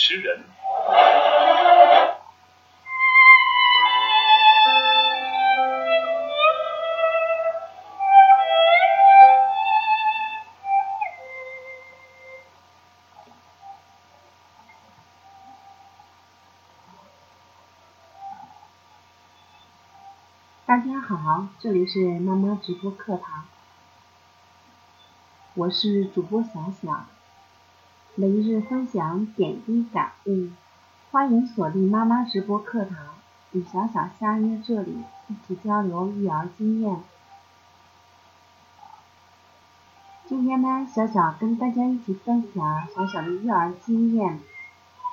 持人。大家好，这里是妈妈直播课堂，我是主播小小，每日分享点滴感悟，欢迎锁定妈妈直播课堂，与小小相约这里，一起交流育儿经验。今天呢，小小跟大家一起分享小小的育儿经验，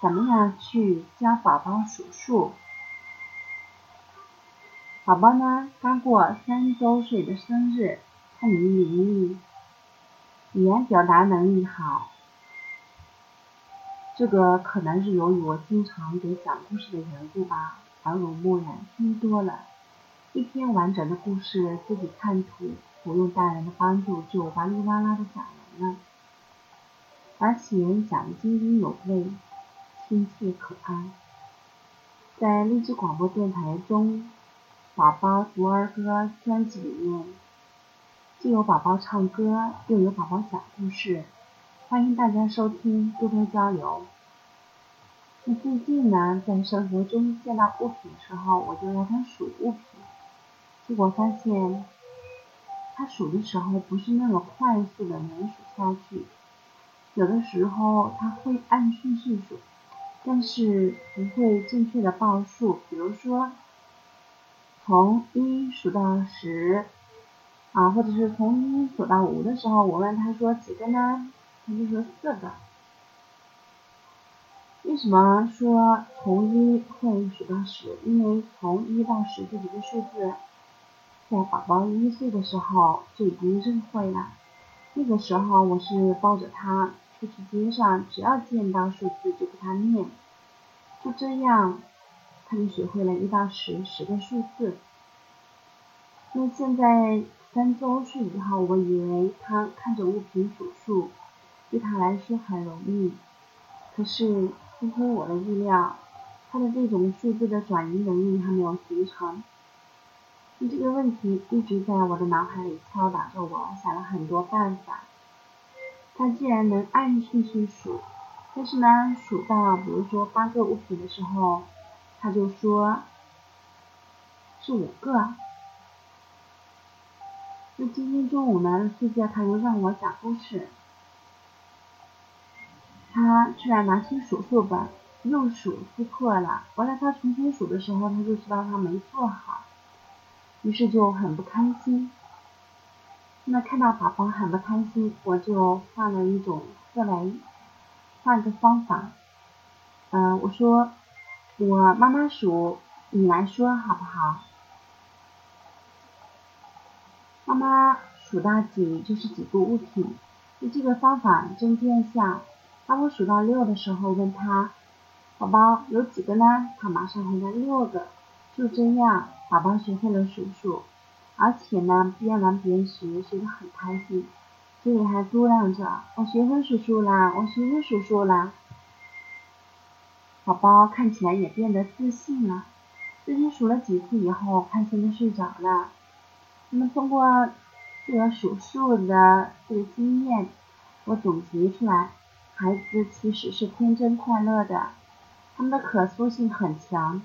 怎么样去教宝宝数数。宝宝呢，刚过三周岁的生日，聪明伶俐，语言表达能力好。这个可能是由于我经常给讲故事的缘故吧，耳濡目染，听多了，一篇完整的故事自己看图，不用大人的帮助就哇哩哇啦的讲完了，而且讲的津津有味，亲切可爱。在励志广播电台中。宝宝读儿歌专辑里面，既有宝宝唱歌，又有宝宝讲故事，欢迎大家收听，多多交流。那最近呢，在生活中见到物品的时候，我就让他数物品，结果发现，他数的时候不是那么快速的能数下去，有的时候他会按顺序数，但是不会正确的报数，比如说。从一数到十，啊，或者是从一数到五的时候，我问他说几个呢？他就说四个。为什么说从一会数到十？因为从一到十这几个数字，在宝宝一岁的时候就已经认会了。那个时候我是抱着他出去街上，只要见到数字就给他念，就这样。他就学会了一到十十个数字。那现在三周岁以后，我以为他看着物品数数，对他来说很容易。可是出乎我的意料，他的这种数字的转移能力还没有形成。这个问题一直在我的脑海里敲打着我，想了很多办法。他既然能按顺序数，但是呢，数到比如说八个物品的时候，他就说是五个。那今天中午呢，睡觉他又让我讲故事，他居然拿起数数本又数出错了。后来他重新数的时候，他就知道他没做好，于是就很不开心。那看到宝宝很不开心，我就换了一种思维，换个方法。嗯，我说。我妈妈数，你来说好不好？妈妈数到几就是几个物品，用这个方法真见效。当我数到六的时候，问他，宝宝有几个呢？他马上回答六个。就这样，宝宝学会了数数，而且呢，边玩边学，学得很开心，嘴里还嘟囔着：“我学会数数啦，我学会数数啦。”宝宝看起来也变得自信了。自己数了几次以后，开心的睡着了。那么通过这个数数的这个经验，我总结出来，孩子其实是天真快乐的，他们的可塑性很强。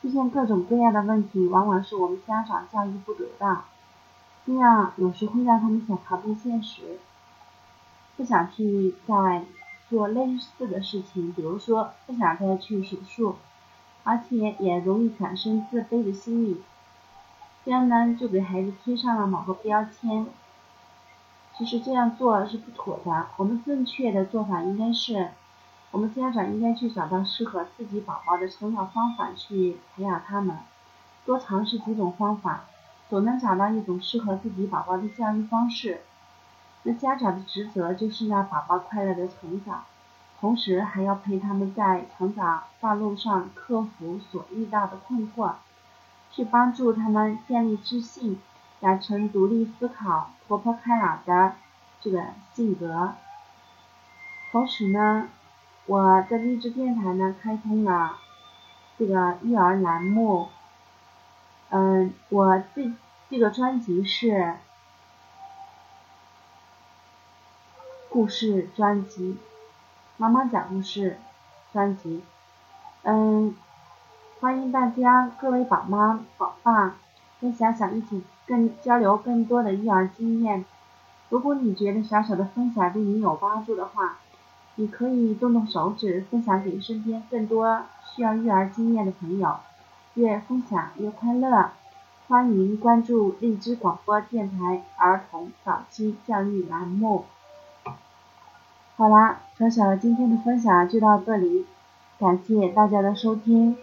出现各种各样的问题，往往是我们家长教育不得当，这样有时会让他们想逃避现实，不想去再。做类似的事情，比如说不想再去数数，而且也容易产生自卑的心理，这样呢就给孩子贴上了某个标签。其实这样做是不妥的，我们正确的做法应该是，我们家长应该去找到适合自己宝宝的成长方法去培养他们，多尝试几种方法，总能找到一种适合自己宝宝的教育方式。那家长的职责就是让宝宝快乐的成长，同时还要陪他们在成长道路上克服所遇到的困惑，去帮助他们建立自信，养成独立思考、活泼开朗的这个性格。同时呢，我在励志电台呢开通了这个育儿栏目，嗯，我这这个专辑是故事专辑，妈妈讲故事专辑，嗯，欢迎大家各位宝妈宝爸跟小小一起更交流更多的育儿经验。如果你觉得小小的分享对你有帮助的话，你可以动动手指分享给身边更多需要育儿经验的朋友。越分享越快乐，欢迎关注荔枝广播电台儿童早期教育栏目。好啦，小小今天的分享就到这里，感谢大家的收听。